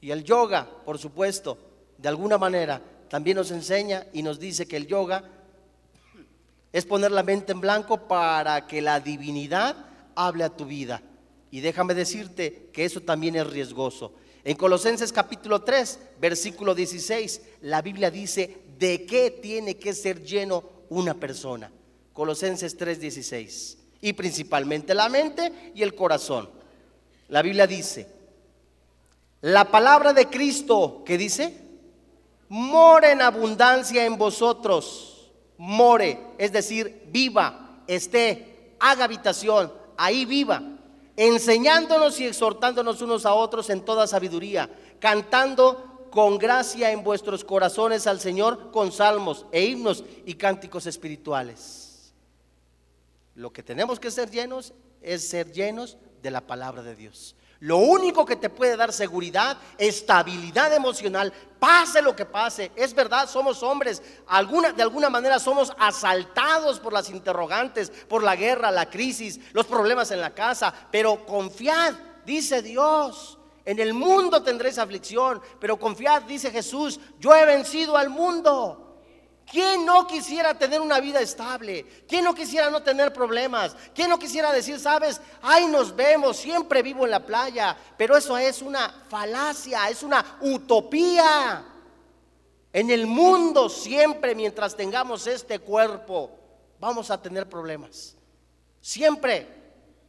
Y el yoga, por supuesto, de alguna manera también nos enseña y nos dice que el yoga es poner la mente en blanco para que la divinidad hable a tu vida. Y déjame decirte que eso también es riesgoso. En Colosenses capítulo 3, versículo 16, la Biblia dice, ¿de qué tiene que ser lleno una persona? Colosenses 3, 16. Y principalmente la mente y el corazón. La Biblia dice, la palabra de Cristo, ¿qué dice? Mora en abundancia en vosotros more, es decir, viva, esté, haga habitación, ahí viva, enseñándonos y exhortándonos unos a otros en toda sabiduría, cantando con gracia en vuestros corazones al Señor con salmos e himnos y cánticos espirituales. Lo que tenemos que ser llenos es ser llenos de la palabra de Dios. Lo único que te puede dar seguridad, estabilidad emocional, pase lo que pase. Es verdad, somos hombres, de alguna manera somos asaltados por las interrogantes, por la guerra, la crisis, los problemas en la casa, pero confiad, dice Dios. En el mundo tendréis aflicción, pero confiad, dice Jesús, yo he vencido al mundo. ¿Quién no quisiera tener una vida estable? ¿Quién no quisiera no tener problemas? ¿Quién no quisiera decir, sabes, ay, nos vemos, siempre vivo en la playa? Pero eso es una falacia, es una utopía. En el mundo siempre, mientras tengamos este cuerpo, vamos a tener problemas. Siempre.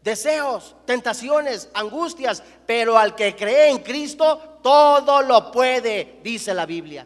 Deseos, tentaciones, angustias, pero al que cree en Cristo, todo lo puede, dice la Biblia.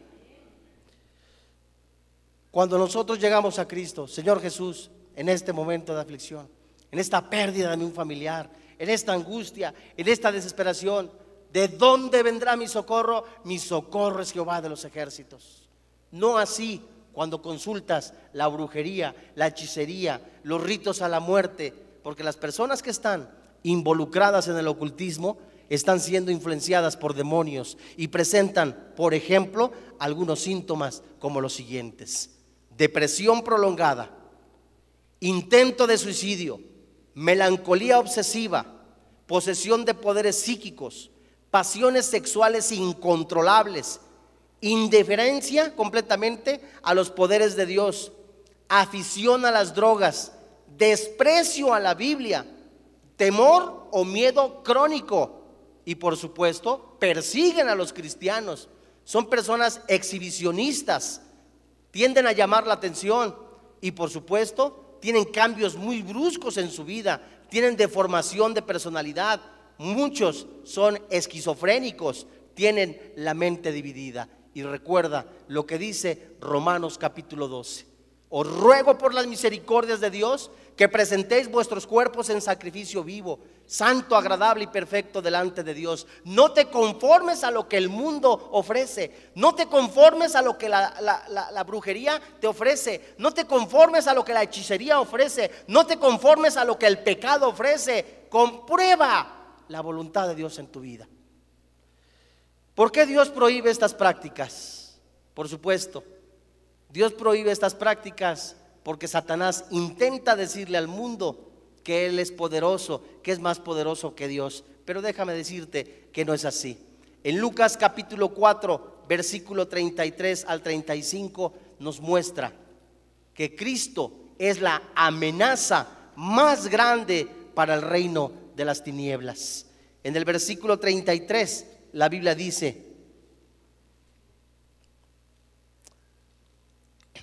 Cuando nosotros llegamos a Cristo, Señor Jesús, en este momento de aflicción, en esta pérdida de un familiar, en esta angustia, en esta desesperación, ¿de dónde vendrá mi socorro? Mi socorro es Jehová de los ejércitos. No así cuando consultas la brujería, la hechicería, los ritos a la muerte, porque las personas que están involucradas en el ocultismo están siendo influenciadas por demonios y presentan, por ejemplo, algunos síntomas como los siguientes. Depresión prolongada, intento de suicidio, melancolía obsesiva, posesión de poderes psíquicos, pasiones sexuales incontrolables, indiferencia completamente a los poderes de Dios, afición a las drogas, desprecio a la Biblia, temor o miedo crónico y por supuesto persiguen a los cristianos. Son personas exhibicionistas, tienden a llamar la atención y por supuesto tienen cambios muy bruscos en su vida, tienen deformación de personalidad. Muchos son esquizofrénicos, tienen la mente dividida. Y recuerda lo que dice Romanos capítulo 12. Os ruego por las misericordias de Dios que presentéis vuestros cuerpos en sacrificio vivo, santo, agradable y perfecto delante de Dios. No te conformes a lo que el mundo ofrece, no te conformes a lo que la, brujería te ofrece, no te conformes a lo que la hechicería ofrece, no te conformes a lo que el pecado ofrece. Comprueba la voluntad de Dios en tu vida. ¿Por qué Dios prohíbe estas prácticas? Por supuesto, Dios prohíbe estas prácticas porque Satanás intenta decirle al mundo que Él es poderoso, que es más poderoso que Dios. Pero déjame decirte que no es así. En Lucas capítulo 4, versículo 33 al 35 nos muestra que Cristo es la amenaza más grande para el reino de las tinieblas. En el versículo 33 la Biblia dice,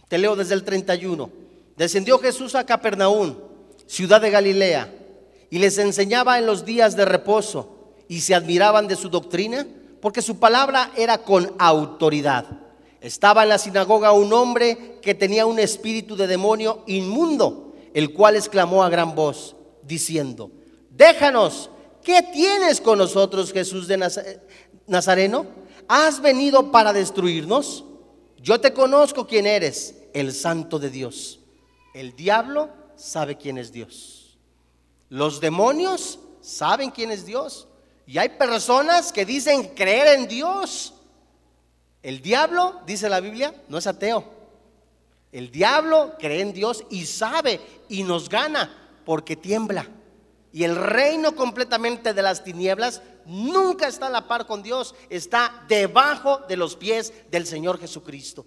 te leo desde el 31, descendió Jesús a Capernaum, ciudad de Galilea, y les enseñaba en los días de reposo, y se admiraban de su doctrina, porque su palabra era con autoridad. Estaba en la sinagoga un hombre que tenía un espíritu de demonio inmundo, el cual exclamó a gran voz, diciendo, déjanos, ¿qué tienes con nosotros, Jesús de Nazareno? ¿Has venido para destruirnos? Yo te conozco quién eres, el santo de Dios. El diablo sabe quién es Dios. Los demonios saben quién es Dios. Y hay personas que dicen creer en Dios. El diablo, dice la Biblia, no es ateo. El diablo cree en Dios y sabe y nos gana porque tiembla. Y el reino completamente de las tinieblas nunca está a la par con Dios, está debajo de los pies del Señor Jesucristo.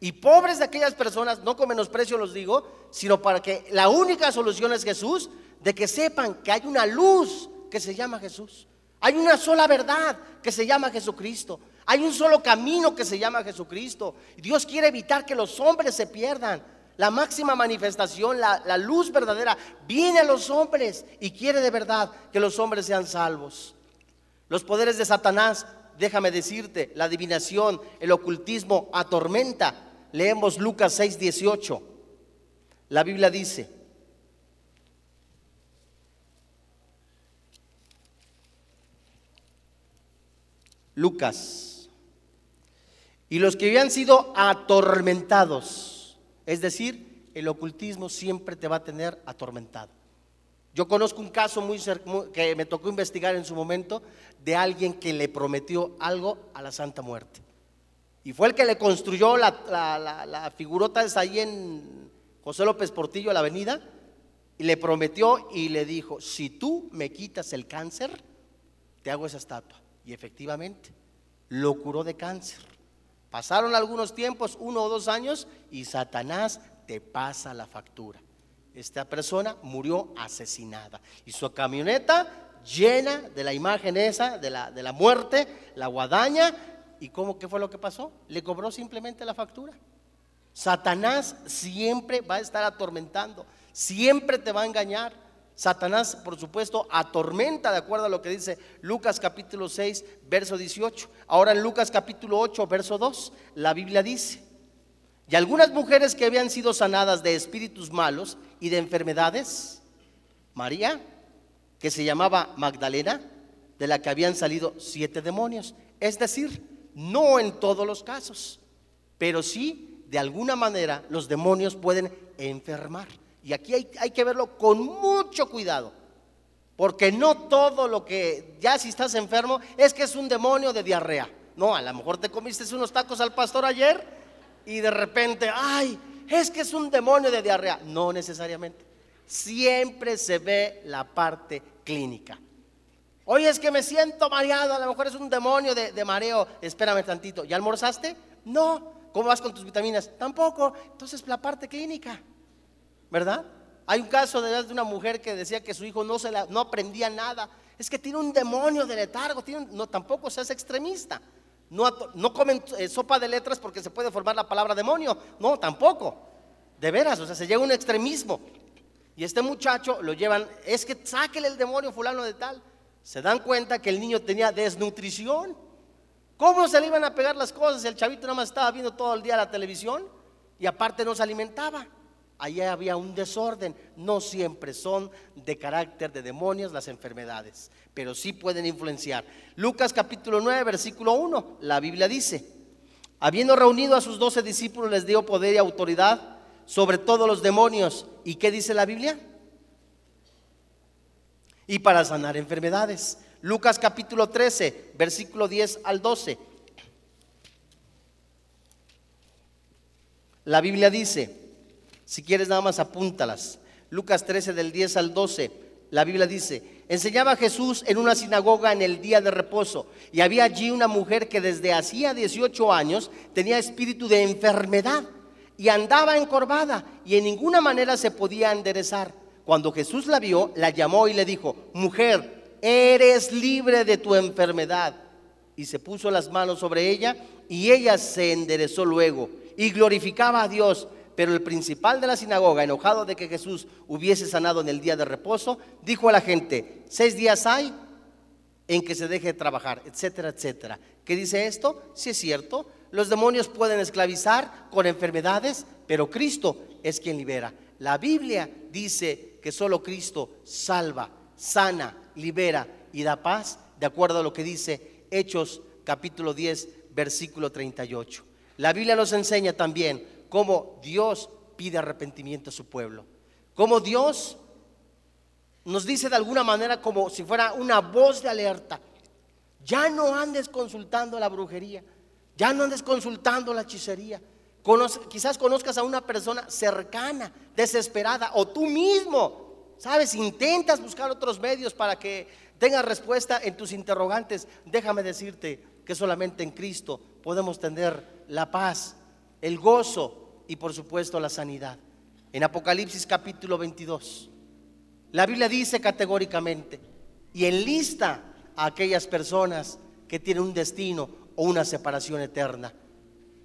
Y pobres de aquellas personas, no con menosprecio los digo, sino para que la única solución es Jesús, de que sepan que hay una luz que se llama Jesús. Hay una sola verdad que se llama Jesucristo. Hay un solo camino que se llama Jesucristo. Dios quiere evitar que los hombres se pierdan. La máxima manifestación, la, la, luz verdadera, viene a los hombres y quiere de verdad que los hombres sean salvos. Los poderes de Satanás, déjame decirte, la adivinación, el ocultismo atormenta. Leemos Lucas 6, 18. La Biblia dice, Lucas, y los que habían sido atormentados, es decir, el ocultismo siempre te va a tener atormentado. Yo conozco un caso muy, que me tocó investigar en su momento de alguien que le prometió algo a la Santa Muerte. Y fue el que le construyó la, la, figurota esa ahí en José López Portillo, la avenida, y le prometió y le dijo, si tú me quitas el cáncer, te hago esa estatua. Y efectivamente, lo curó de cáncer. Pasaron algunos tiempos, uno o dos años, y Satanás te pasa la factura esta persona murió asesinada. Y su camioneta llena de la imagen esa, de la, de la muerte, la guadaña. ¿Y cómo, qué fue lo que pasó? Le cobró simplemente la factura. Satanás siempre va a estar atormentando, siempre te va a engañar. Satanás, por supuesto, atormenta de acuerdo a lo que dice Lucas capítulo 6, verso 18. Ahora en Lucas capítulo 8, verso 2, la Biblia dice, y algunas mujeres que habían sido sanadas de espíritus malos y de enfermedades, María, que se llamaba Magdalena, de la que habían salido siete demonios. Es decir, no en todos los casos, pero sí, de alguna manera, los demonios pueden enfermar. Y aquí hay, que verlo con mucho cuidado. Porque no todo lo que, ya si estás enfermo, es que es un demonio de diarrea. No, a lo mejor te comiste unos tacos al pastor ayer y de repente, ay, es que es un demonio de diarrea. No necesariamente. Siempre se ve la parte clínica. Oye, es que me siento mareado, a lo mejor es un demonio de, mareo. Espérame tantito, ¿ya almorzaste? No. ¿Cómo vas con tus vitaminas? Tampoco. Entonces la parte clínica, ¿verdad? Hay un caso de una mujer que decía que su hijo no, se no aprendía nada. Es que tiene un demonio de letargo, tiene no, tampoco seas extremista. No, comen eh, sopa de letras porque se puede formar la palabra demonio. No, tampoco. De veras, o sea, se llega a un extremismo. Y este muchacho lo llevan, es que sáquele el demonio fulano de tal. Se dan cuenta que el niño tenía desnutrición. ¿Cómo se le iban a pegar las cosas? El chavito nada más estaba viendo todo el día la televisión y aparte no se alimentaba allá había un desorden. No siempre son de carácter de demonios las enfermedades, pero sí pueden influenciar. Lucas capítulo 9, versículo 1, la Biblia dice, habiendo reunido a sus doce discípulos les dio poder y autoridad sobre todos los demonios. ¿Y qué dice la Biblia? Y para sanar enfermedades. Lucas capítulo 13, versículo 10 al 12. La Biblia dice, si quieres nada más apúntalas. Lucas 13 del 10 al 12. La Biblia dice, enseñaba Jesús en una sinagoga en el día de reposo y había allí una mujer que desde hacía 18 años tenía espíritu de enfermedad y andaba encorvada y en ninguna manera se podía enderezar. Cuando Jesús la vio, la llamó y le dijo, mujer, eres libre de tu enfermedad. Y se puso las manos sobre ella y ella se enderezó luego y glorificaba a Dios. Pero el principal de la sinagoga, enojado de que Jesús hubiese sanado en el día de reposo, dijo a la gente, seis días hay en que se deje de trabajar, etcétera, etcétera. ¿Qué dice esto? Si es cierto, los demonios pueden esclavizar con enfermedades, pero Cristo es quien libera. La Biblia dice que solo Cristo salva, sana, libera y da paz, de acuerdo a lo que dice Hechos capítulo 10, versículo 38. La Biblia nos enseña también cómo Dios pide arrepentimiento a su pueblo. Cómo Dios nos dice de alguna manera como si fuera una voz de alerta. Ya no andes consultando la brujería, ya no andes consultando la hechicería. quizás conozcas a una persona cercana, desesperada, o tú mismo, sabes, intentas buscar otros medios para que tengas respuesta en tus interrogantes. Déjame decirte que solamente en Cristo podemos tener la paz, el gozo, y por supuesto la sanidad. En Apocalipsis capítulo 22, la Biblia dice categóricamente y enlista a aquellas personas que tienen un destino o una separación eterna.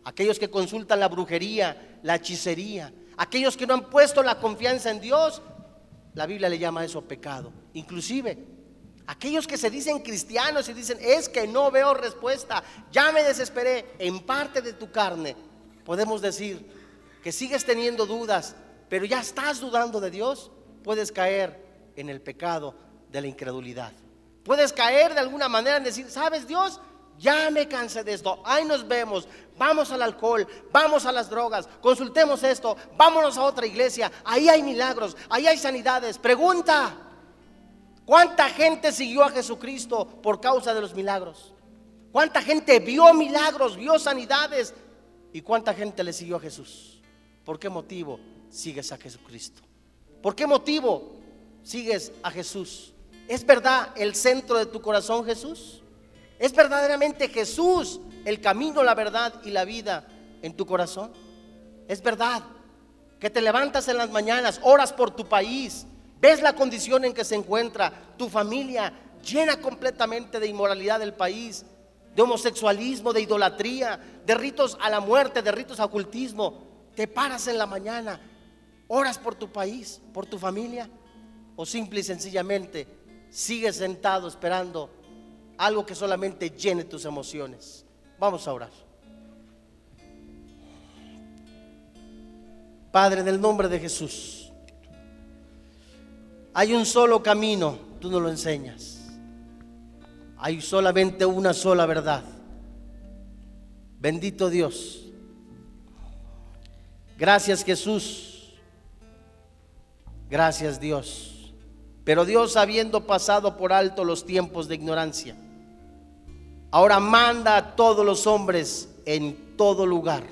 Aquellos que consultan la brujería, la hechicería, aquellos que no han puesto la confianza en Dios, la Biblia le llama eso pecado. Inclusive, aquellos que se dicen cristianos y dicen, es que no veo respuesta, ya me desesperé, en parte de tu carne, podemos decir, que sigues teniendo dudas, pero ya estás dudando de Dios, puedes caer en el pecado de la incredulidad. Puedes caer de alguna manera en decir, ¿sabes Dios? Ya me cansé de esto. Ahí nos vemos. Vamos al alcohol, vamos a las drogas, consultemos esto, vámonos a otra iglesia. Ahí hay milagros, ahí hay sanidades. Pregunta, ¿cuánta gente siguió a Jesucristo por causa de los milagros? ¿Cuánta gente vio milagros, vio sanidades? ¿Y cuánta gente le siguió a Jesús? ¿Por qué motivo sigues a Jesucristo? ¿Por qué motivo sigues a Jesús? ¿Es verdad el centro de tu corazón Jesús? ¿Es verdaderamente Jesús el camino, la verdad y la vida en tu corazón? ¿Es verdad que te levantas en las mañanas, oras por tu país, ves la condición en que se encuentra tu familia llena completamente de inmoralidad del país, de homosexualismo, de idolatría, de ritos a la muerte, de ritos a ocultismo? te paras en la mañana, oras por tu país, por tu familia, o simple y sencillamente sigues sentado esperando algo que solamente llene tus emociones. Vamos a orar. Padre, en el nombre de Jesús, hay un solo camino, tú no lo enseñas. Hay solamente una sola verdad. Bendito Dios Gracias Jesús. Gracias Dios. Pero Dios, habiendo pasado por alto los tiempos de ignorancia, ahora manda a todos los hombres en todo lugar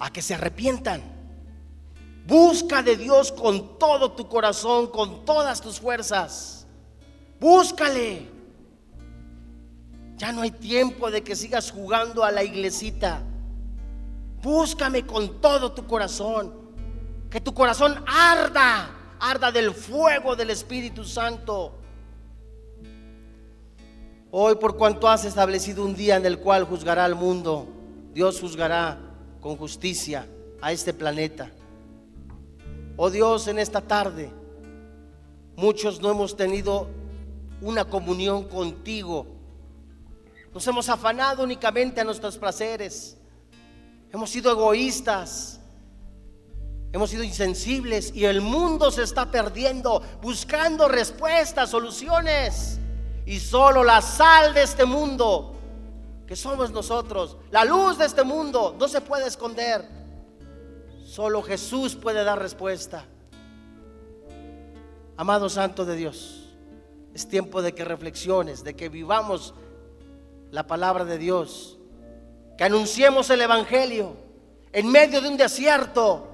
a que se arrepientan. Busca de Dios con todo tu corazón, con todas tus fuerzas. Búscale. Ya no hay tiempo de que sigas jugando a la iglesita. Búscame con todo tu corazón. Que tu corazón arda, arda del fuego del Espíritu Santo. Hoy por cuanto has establecido un día en el cual juzgará al mundo, Dios juzgará con justicia a este planeta. Oh Dios, en esta tarde muchos no hemos tenido una comunión contigo. Nos hemos afanado únicamente a nuestros placeres. Hemos sido egoístas. Hemos sido insensibles y el mundo se está perdiendo buscando respuestas, soluciones. Y solo la sal de este mundo, que somos nosotros, la luz de este mundo, no se puede esconder. Solo Jesús puede dar respuesta. Amado Santo de Dios, es tiempo de que reflexiones, de que vivamos la palabra de Dios, que anunciemos el Evangelio en medio de un desierto,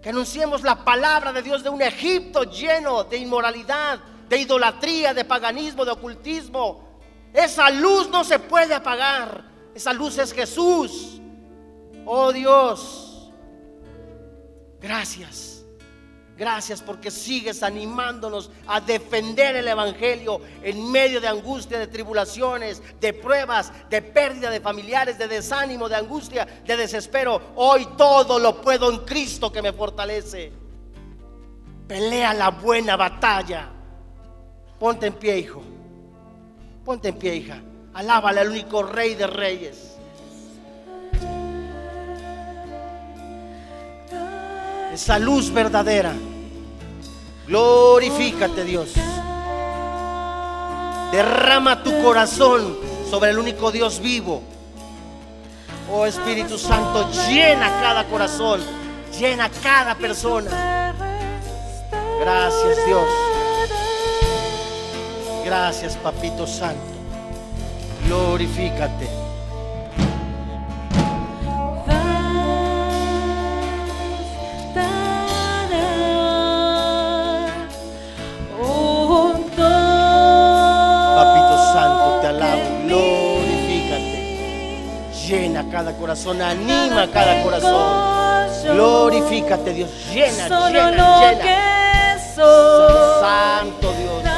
que anunciemos la palabra de Dios de un Egipto lleno de inmoralidad, de idolatría, de paganismo, de ocultismo. Esa luz no se puede apagar, esa luz es Jesús. Oh Dios, gracias. Gracias porque sigues animándonos a defender el Evangelio en medio de angustia, de tribulaciones, de pruebas, de pérdida de familiares, de desánimo, de angustia, de desespero. Hoy todo lo puedo en Cristo que me fortalece. Pelea la buena batalla. Ponte en pie, hijo. Ponte en pie, hija. Alábale al único rey de reyes. Esa luz verdadera. Glorifícate Dios. Derrama tu corazón sobre el único Dios vivo. Oh Espíritu Santo, llena cada corazón, llena cada persona. Gracias Dios. Gracias Papito Santo. Glorifícate. Cada corazón, anima cada corazón. Glorifícate, Dios. Llena, llena, llena. Santo Dios.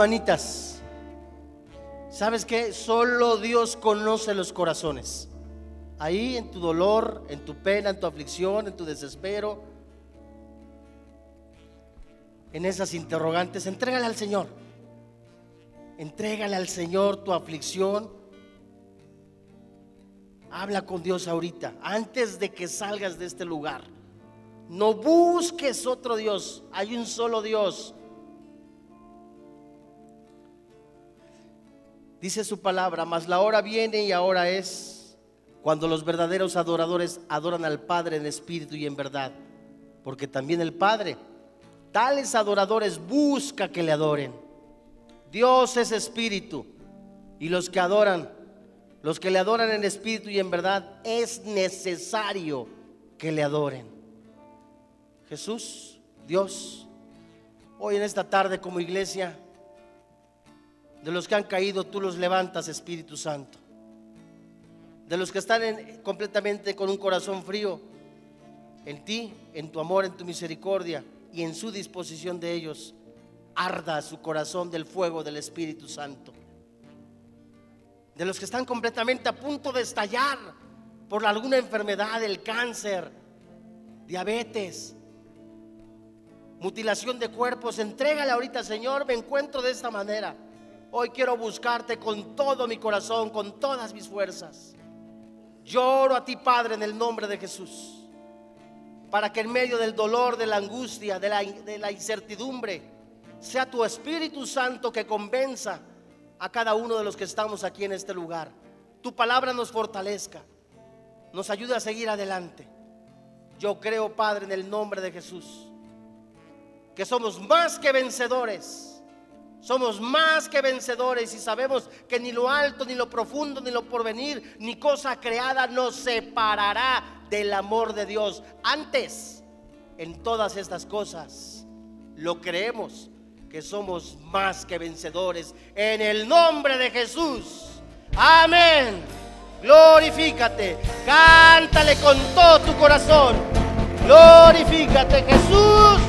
Manitas. ¿Sabes qué? Solo Dios conoce los corazones. Ahí en tu dolor, en tu pena, en tu aflicción, en tu desespero, en esas interrogantes, entrégale al Señor. Entrégale al Señor tu aflicción. Habla con Dios ahorita, antes de que salgas de este lugar. No busques otro Dios, hay un solo Dios. Dice su palabra, mas la hora viene y ahora es cuando los verdaderos adoradores adoran al Padre en espíritu y en verdad. Porque también el Padre, tales adoradores busca que le adoren. Dios es espíritu y los que adoran Los que le adoran en espíritu y en verdad es necesario que le adoren. Jesús, Dios, hoy en esta tarde como iglesia, de los que han caído, tú los levantas, Espíritu Santo. De los que están en- completamente con un corazón frío, en ti, en tu amor, en tu misericordia y en su disposición de ellos, arda su corazón del fuego del Espíritu Santo. De los que están completamente a punto de estallar por alguna enfermedad, el cáncer, diabetes, mutilación de cuerpos, entrégale ahorita, Señor, me encuentro de esta manera. Hoy quiero buscarte con todo mi corazón, con todas mis fuerzas. Lloro a ti, Padre, en el nombre de Jesús, para que en medio del dolor, de la angustia, de la, de la incertidumbre, sea tu Espíritu Santo que convenza a cada uno de los que estamos aquí en este lugar. Tu palabra nos fortalezca, nos ayude a seguir adelante. Yo creo, Padre, en el nombre de Jesús, que somos más que vencedores. Somos más que vencedores y sabemos que ni lo alto, ni lo profundo, ni lo porvenir, ni cosa creada nos separará del amor de Dios. Antes, en todas estas cosas, lo creemos que somos más que vencedores en el nombre de Jesús. Amén. Glorifícate. Cántale con todo tu corazón. Glorifícate, Jesús.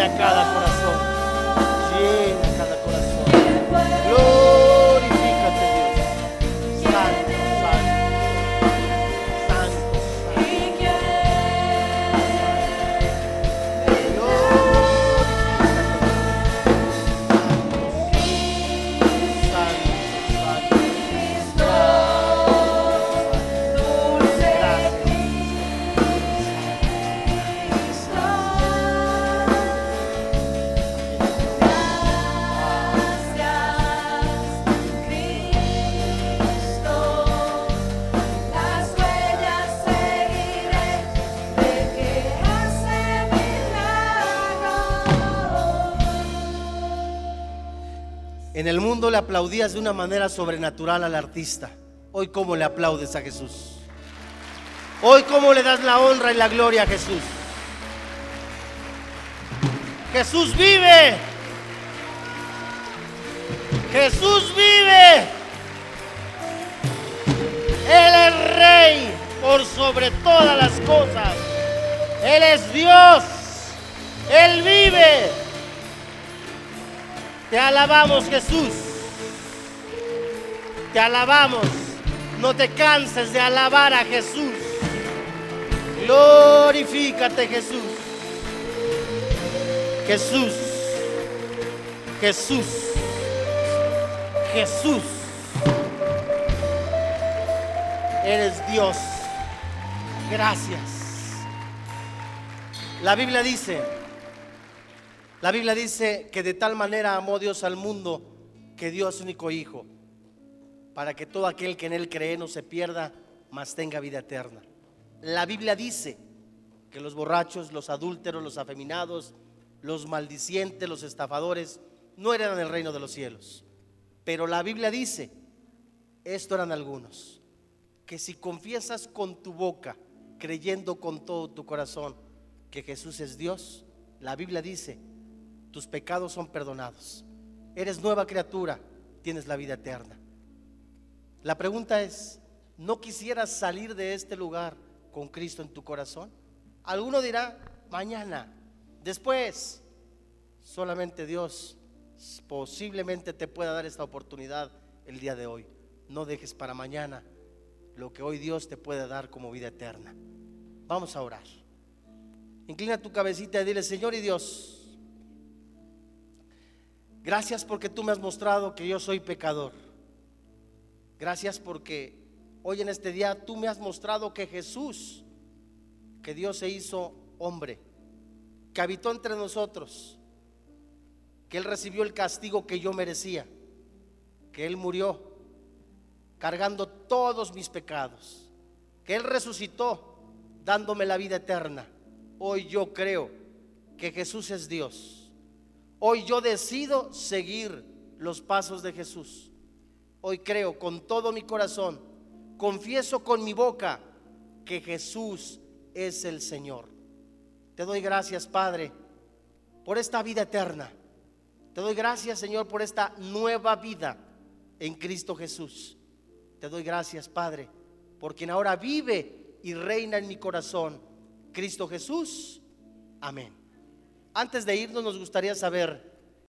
Llena cada. Mundo le aplaudías de una manera sobrenatural al artista. Hoy cómo le aplaudes a Jesús. Hoy cómo le das la honra y la gloria a Jesús. Jesús vive. Jesús vive. Él es rey por sobre todas las cosas. Él es Dios. Él vive. Te alabamos Jesús. Te alabamos. No te canses de alabar a Jesús. Glorifícate Jesús. Jesús. Jesús. Jesús. Eres Dios. Gracias. La Biblia dice La Biblia dice que de tal manera amó Dios al mundo que dio a su único Hijo, para que todo aquel que en Él cree no se pierda, mas tenga vida eterna. La Biblia dice que los borrachos, los adúlteros, los afeminados, los maldicientes, los estafadores, no eran el reino de los cielos. Pero la Biblia dice, esto eran algunos, que si confiesas con tu boca, creyendo con todo tu corazón que Jesús es Dios, la Biblia dice, tus pecados son perdonados. Eres nueva criatura, tienes la vida eterna. La pregunta es, ¿no quisieras salir de este lugar con Cristo en tu corazón? Alguno dirá, mañana, después. Solamente Dios posiblemente te pueda dar esta oportunidad el día de hoy. No dejes para mañana lo que hoy Dios te puede dar como vida eterna. Vamos a orar. Inclina tu cabecita y dile, Señor y Dios, gracias porque tú me has mostrado que yo soy pecador. Gracias porque hoy en este día tú me has mostrado que Jesús, que Dios se hizo hombre, que habitó entre nosotros, que Él recibió el castigo que yo merecía, que Él murió cargando todos mis pecados, que Él resucitó dándome la vida eterna. Hoy yo creo que Jesús es Dios. Hoy yo decido seguir los pasos de Jesús. Hoy creo con todo mi corazón, confieso con mi boca que Jesús es el Señor. Te doy gracias, Padre, por esta vida eterna. Te doy gracias, Señor, por esta nueva vida en Cristo Jesús. Te doy gracias, Padre, por quien ahora vive y reina en mi corazón, Cristo Jesús. Amén. Antes de irnos, nos gustaría saber